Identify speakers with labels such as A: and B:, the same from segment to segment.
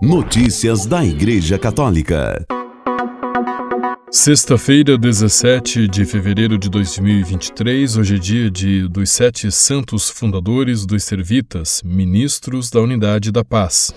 A: Notícias da Igreja Católica.
B: Sexta-feira, 17 de fevereiro de 2023, hoje é dia de, dos sete santos fundadores dos Servitas, ministros da Unidade da Paz.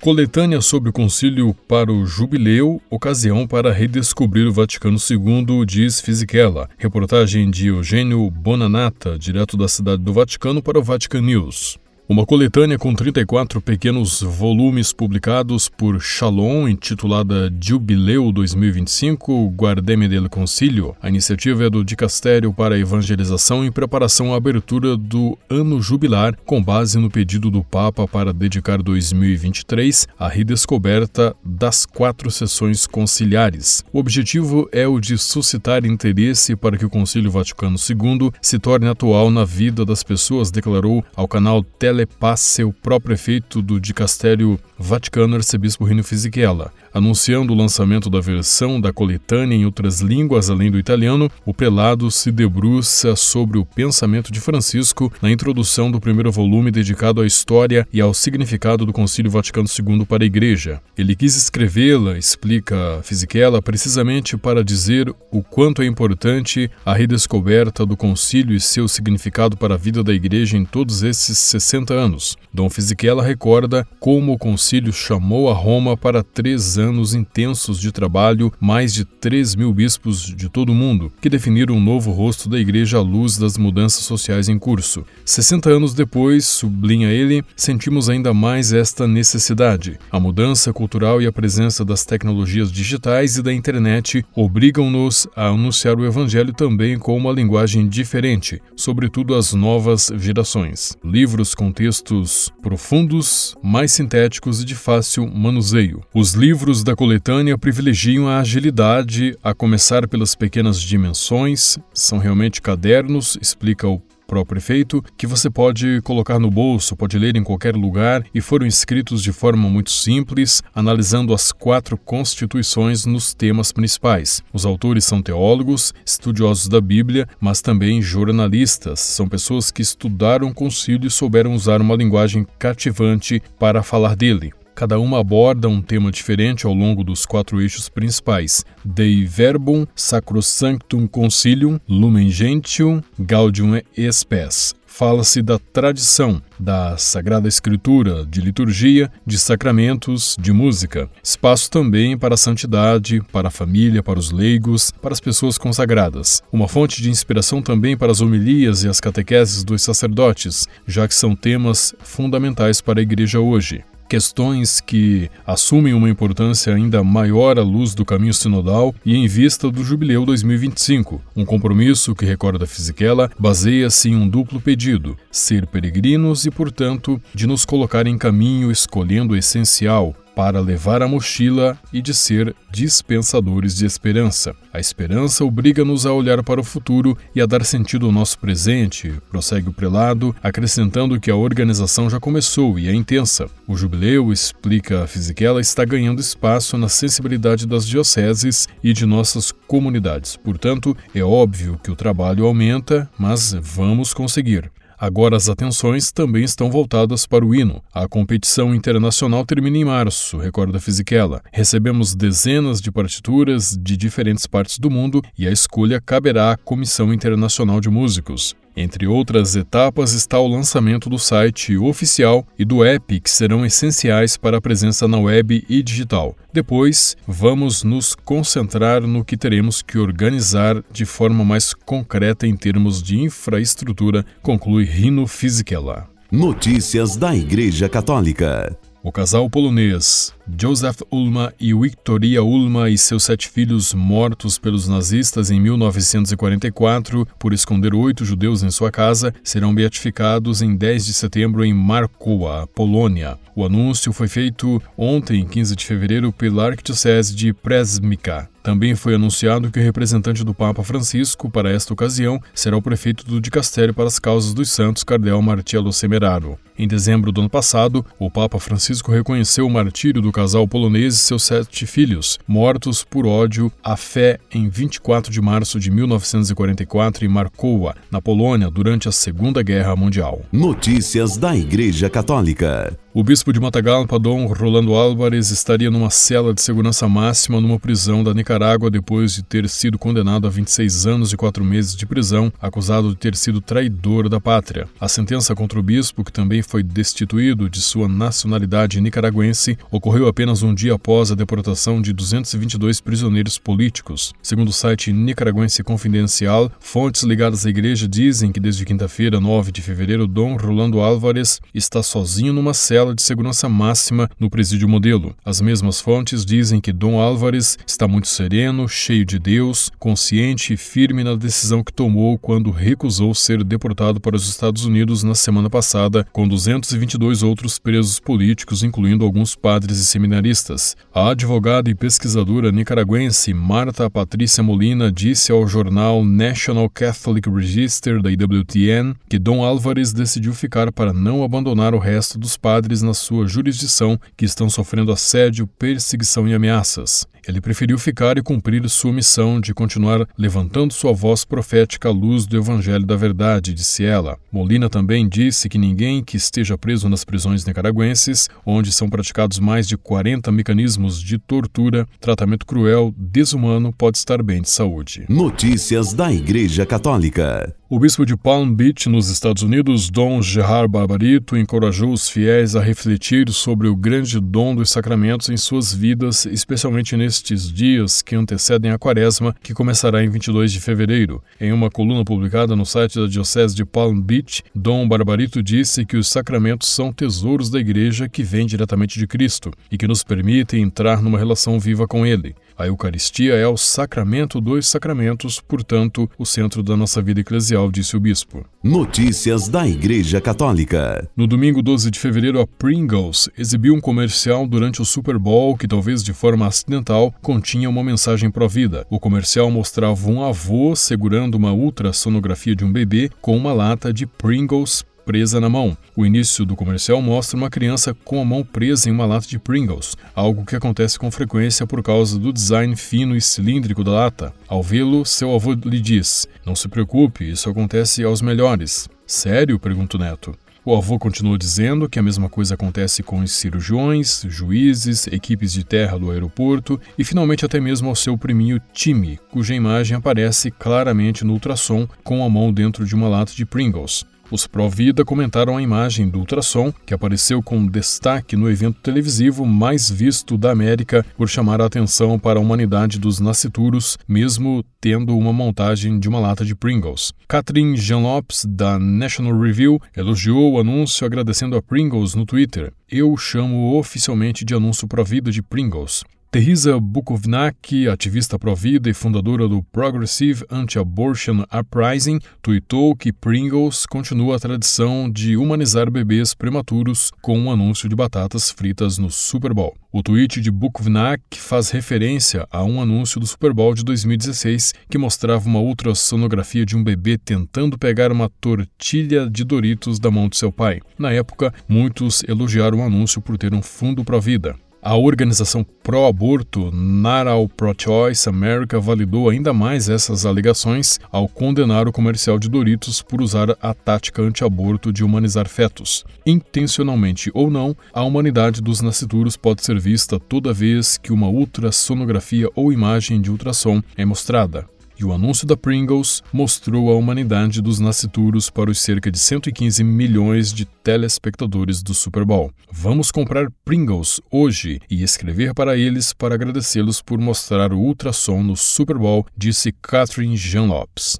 B: Coletânea sobre o Concílio para o Jubileu, ocasião para redescobrir o Vaticano II, diz Fisichella. Reportagem de Eugênio Bonanata, direto da cidade do Vaticano para o Vatican News. Uma coletânea com 34 pequenos volumes publicados por Shalom, intitulada Jubileu 2025 Guardeme del Concilio. A iniciativa é do Dicastério para a Evangelização em preparação à abertura do Ano Jubilar, com base no pedido do Papa para dedicar 2023 à redescoberta das quatro sessões conciliares. O objetivo é o de suscitar interesse para que o Concílio Vaticano II se torne atual na vida das pessoas, declarou ao canal Tele Telepasse, o próprio prefeito do Dicastério Vaticano, arcebispo Rino Fisichella. Anunciando o lançamento da versão da coletânea em outras línguas além do italiano, o prelado se debruça sobre o pensamento de Francisco na introdução do primeiro volume dedicado à história e ao significado do Concílio Vaticano II para a Igreja. Ele quis escrevê-la, explica Fisichella, precisamente para dizer o quanto é importante a redescoberta do concílio e seu significado para a vida da Igreja em todos esses 60 anos. Dom Fisichella recorda como o concílio chamou a Roma para três anos intensos de trabalho, mais de 3 mil bispos de todo o mundo, que definiram um novo rosto da Igreja à luz das mudanças sociais em curso. 60 anos depois, sublinha ele, sentimos ainda mais esta necessidade. A mudança cultural e a presença das tecnologias digitais e da internet obrigam-nos a anunciar o Evangelho também com uma linguagem diferente, sobretudo às novas gerações. Livros com textos profundos, mais sintéticos e de fácil manuseio. Os livros da coletânea privilegiam a agilidade, a começar pelas pequenas dimensões, são realmente cadernos, explica o próprio prefeito, que você pode colocar no bolso, pode ler em qualquer lugar e foram escritos de forma muito simples, analisando as quatro constituições nos temas principais. Os autores são teólogos, estudiosos da Bíblia, mas também jornalistas. São pessoas que estudaram o concílio e souberam usar uma linguagem cativante para falar dele. Cada uma aborda um tema diferente ao longo dos quatro eixos principais: Dei Verbum, Sacrosanctum Concilium, Lumen Gentium, Gaudium et Spes. Fala-se da tradição, da Sagrada Escritura, de liturgia, de sacramentos, de música. Espaço também para a santidade, para a família, para os leigos, para as pessoas consagradas. Uma fonte de inspiração também para as homilias e as catequeses dos sacerdotes, já que são temas fundamentais para a Igreja hoje questões que assumem uma importância ainda maior à luz do caminho sinodal e em vista do Jubileu 2025. Um compromisso que, recorda Fisichella, baseia-se em um duplo pedido: ser peregrinos e, portanto, de nos colocar em caminho escolhendo o essencial, para levar a mochila e de ser dispensadores de esperança. A esperança obriga-nos a olhar para o futuro e a dar sentido ao nosso presente, prossegue o prelado, acrescentando que a organização já começou e é intensa. O jubileu, explica a Fisichella, está ganhando espaço na sensibilidade das dioceses e de nossas comunidades. Portanto, é óbvio que o trabalho aumenta, mas vamos conseguir. Agora as atenções também estão voltadas para o hino. A competição internacional termina em março, recorda Fisichella. Recebemos dezenas de partituras de diferentes partes do mundo e a escolha caberá à Comissão Internacional de Músicos. Entre outras etapas está o lançamento do site oficial e do app, que serão essenciais para a presença na web e digital. Depois, vamos nos concentrar no que teremos que organizar de forma mais concreta em termos de infraestrutura, conclui Rino Fisichella.
A: Notícias da Igreja Católica.
B: O casal polonês Joseph Ulma e Victoria Ulma e seus sete filhos mortos pelos nazistas em 1944 por esconder oito judeus em sua casa serão beatificados em 10 de setembro em Markowa, Polônia. O anúncio foi feito ontem, 15 de fevereiro, pela Arquidiocese de Presmica. Também foi anunciado que o representante do Papa Francisco para esta ocasião será o prefeito do Dicastério para as Causas dos Santos, Cardeal Martiello Semeraro. Em dezembro do ano passado, o Papa Francisco reconheceu o martírio do casal polonês e seus sete filhos, mortos por ódio à fé em 24 de março de 1944 em Markowa, na Polônia, durante a Segunda Guerra Mundial.
A: Notícias da Igreja Católica.
B: O bispo de Matagalpa, Dom Rolando Álvares, estaria numa cela de segurança máxima numa prisão da Nicarágua depois de ter sido condenado a 26 anos e 4 meses de prisão, acusado de ter sido traidor da pátria. A sentença contra o bispo, que também foi destituído de sua nacionalidade nicaragüense, ocorreu apenas um dia após a deportação de 222 prisioneiros políticos. Segundo o site nicaragüense confidencial, fontes ligadas à igreja dizem que desde quinta-feira, 9 de fevereiro, Dom Rolando Álvares está sozinho numa cela de segurança máxima no presídio modelo. As mesmas fontes dizem que Dom Álvares está muito sereno, cheio de Deus, consciente e firme na decisão que tomou quando recusou ser deportado para os Estados Unidos na semana passada, com 222 outros presos políticos, incluindo alguns padres e seminaristas. A advogada e pesquisadora nicaragüense Marta Patrícia Molina disse ao jornal National Catholic Register da IWTN que Dom Álvares decidiu ficar para não abandonar o resto dos padres na sua jurisdição que estão sofrendo assédio, perseguição e ameaças. Ele preferiu ficar e cumprir sua missão de continuar levantando sua voz profética à luz do Evangelho da Verdade, disse ela. Molina também disse que ninguém que esteja preso nas prisões nicaragüenses, onde são praticados mais de 40 mecanismos de tortura, tratamento cruel, desumano, pode estar bem de saúde.
A: Notícias da Igreja Católica.
B: O bispo de Palm Beach, nos Estados Unidos, Dom Gerard Barbarito, encorajou os fiéis a refletir sobre o grande dom dos sacramentos em suas vidas, especialmente nestes dias que antecedem a Quaresma, que começará em 22 de fevereiro. Em uma coluna publicada no site da Diocese de Palm Beach, Dom Barbarito disse que os sacramentos são tesouros da Igreja que vêm diretamente de Cristo e que nos permitem entrar numa relação viva com Ele. A Eucaristia é o sacramento dos sacramentos, portanto, o centro da nossa vida eclesial, disse o bispo.
A: Notícias da Igreja Católica.
B: No domingo 12 de fevereiro, a Pringles exibiu um comercial durante o Super Bowl que, talvez de forma acidental, continha uma mensagem pró-vida. O comercial mostrava um avô segurando uma ultrassonografia de um bebê com uma lata de Pringles presa na mão. O início do comercial mostra uma criança com a mão presa em uma lata de Pringles, algo que acontece com frequência por causa do design fino e cilíndrico da lata. Ao vê-lo, seu avô lhe diz: Não se preocupe, isso acontece aos melhores. Sério? pergunta o neto. O avô continua dizendo que a mesma coisa acontece com os cirurgiões, juízes, equipes de terra do aeroporto e finalmente até mesmo ao seu priminho Timmy, cuja imagem aparece claramente no ultrassom com a mão dentro de uma lata de Pringles. Os pró-vida comentaram a imagem do ultrassom, que apareceu com destaque no evento televisivo mais visto da América por chamar a atenção para a humanidade dos nascituros, mesmo tendo uma montagem de uma lata de Pringles. Catherine Jean Lopes, da National Review, elogiou o anúncio agradecendo a Pringles no Twitter. Eu chamo oficialmente de anúncio pró-vida de Pringles. Teresa Bukovnak, ativista pró-vida e fundadora do Progressive Anti-Abortion Uprising, tuitou que Pringles continua a tradição de humanizar bebês prematuros com um anúncio de batatas fritas no Super Bowl. O tweet de Bukovnak faz referência a um anúncio do Super Bowl de 2016 que mostrava uma ultrassonografia de um bebê tentando pegar uma tortilha de Doritos da mão de seu pai. Na época, muitos elogiaram o anúncio por ter um fundo pró-vida. A organização pró-aborto Naral Pro-Choice America validou ainda mais essas alegações ao condenar o comercial de Doritos por usar a tática anti-aborto de humanizar fetos. Intencionalmente ou não, a humanidade dos nascituros pode ser vista toda vez que uma ultrassonografia ou imagem de ultrassom é mostrada e o anúncio da Pringles mostrou a humanidade dos nascituros para os cerca de 115 milhões de telespectadores do Super Bowl. Vamos comprar Pringles hoje e escrever para eles para agradecê-los por mostrar o ultrassom no Super Bowl, disse Catherine Jean Lopes.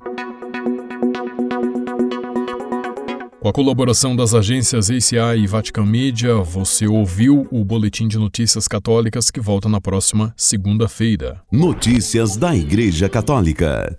B: Com a colaboração das agências ACI e Vatican Media, você ouviu o Boletim de Notícias Católicas que volta na próxima segunda-feira.
A: Notícias da Igreja Católica.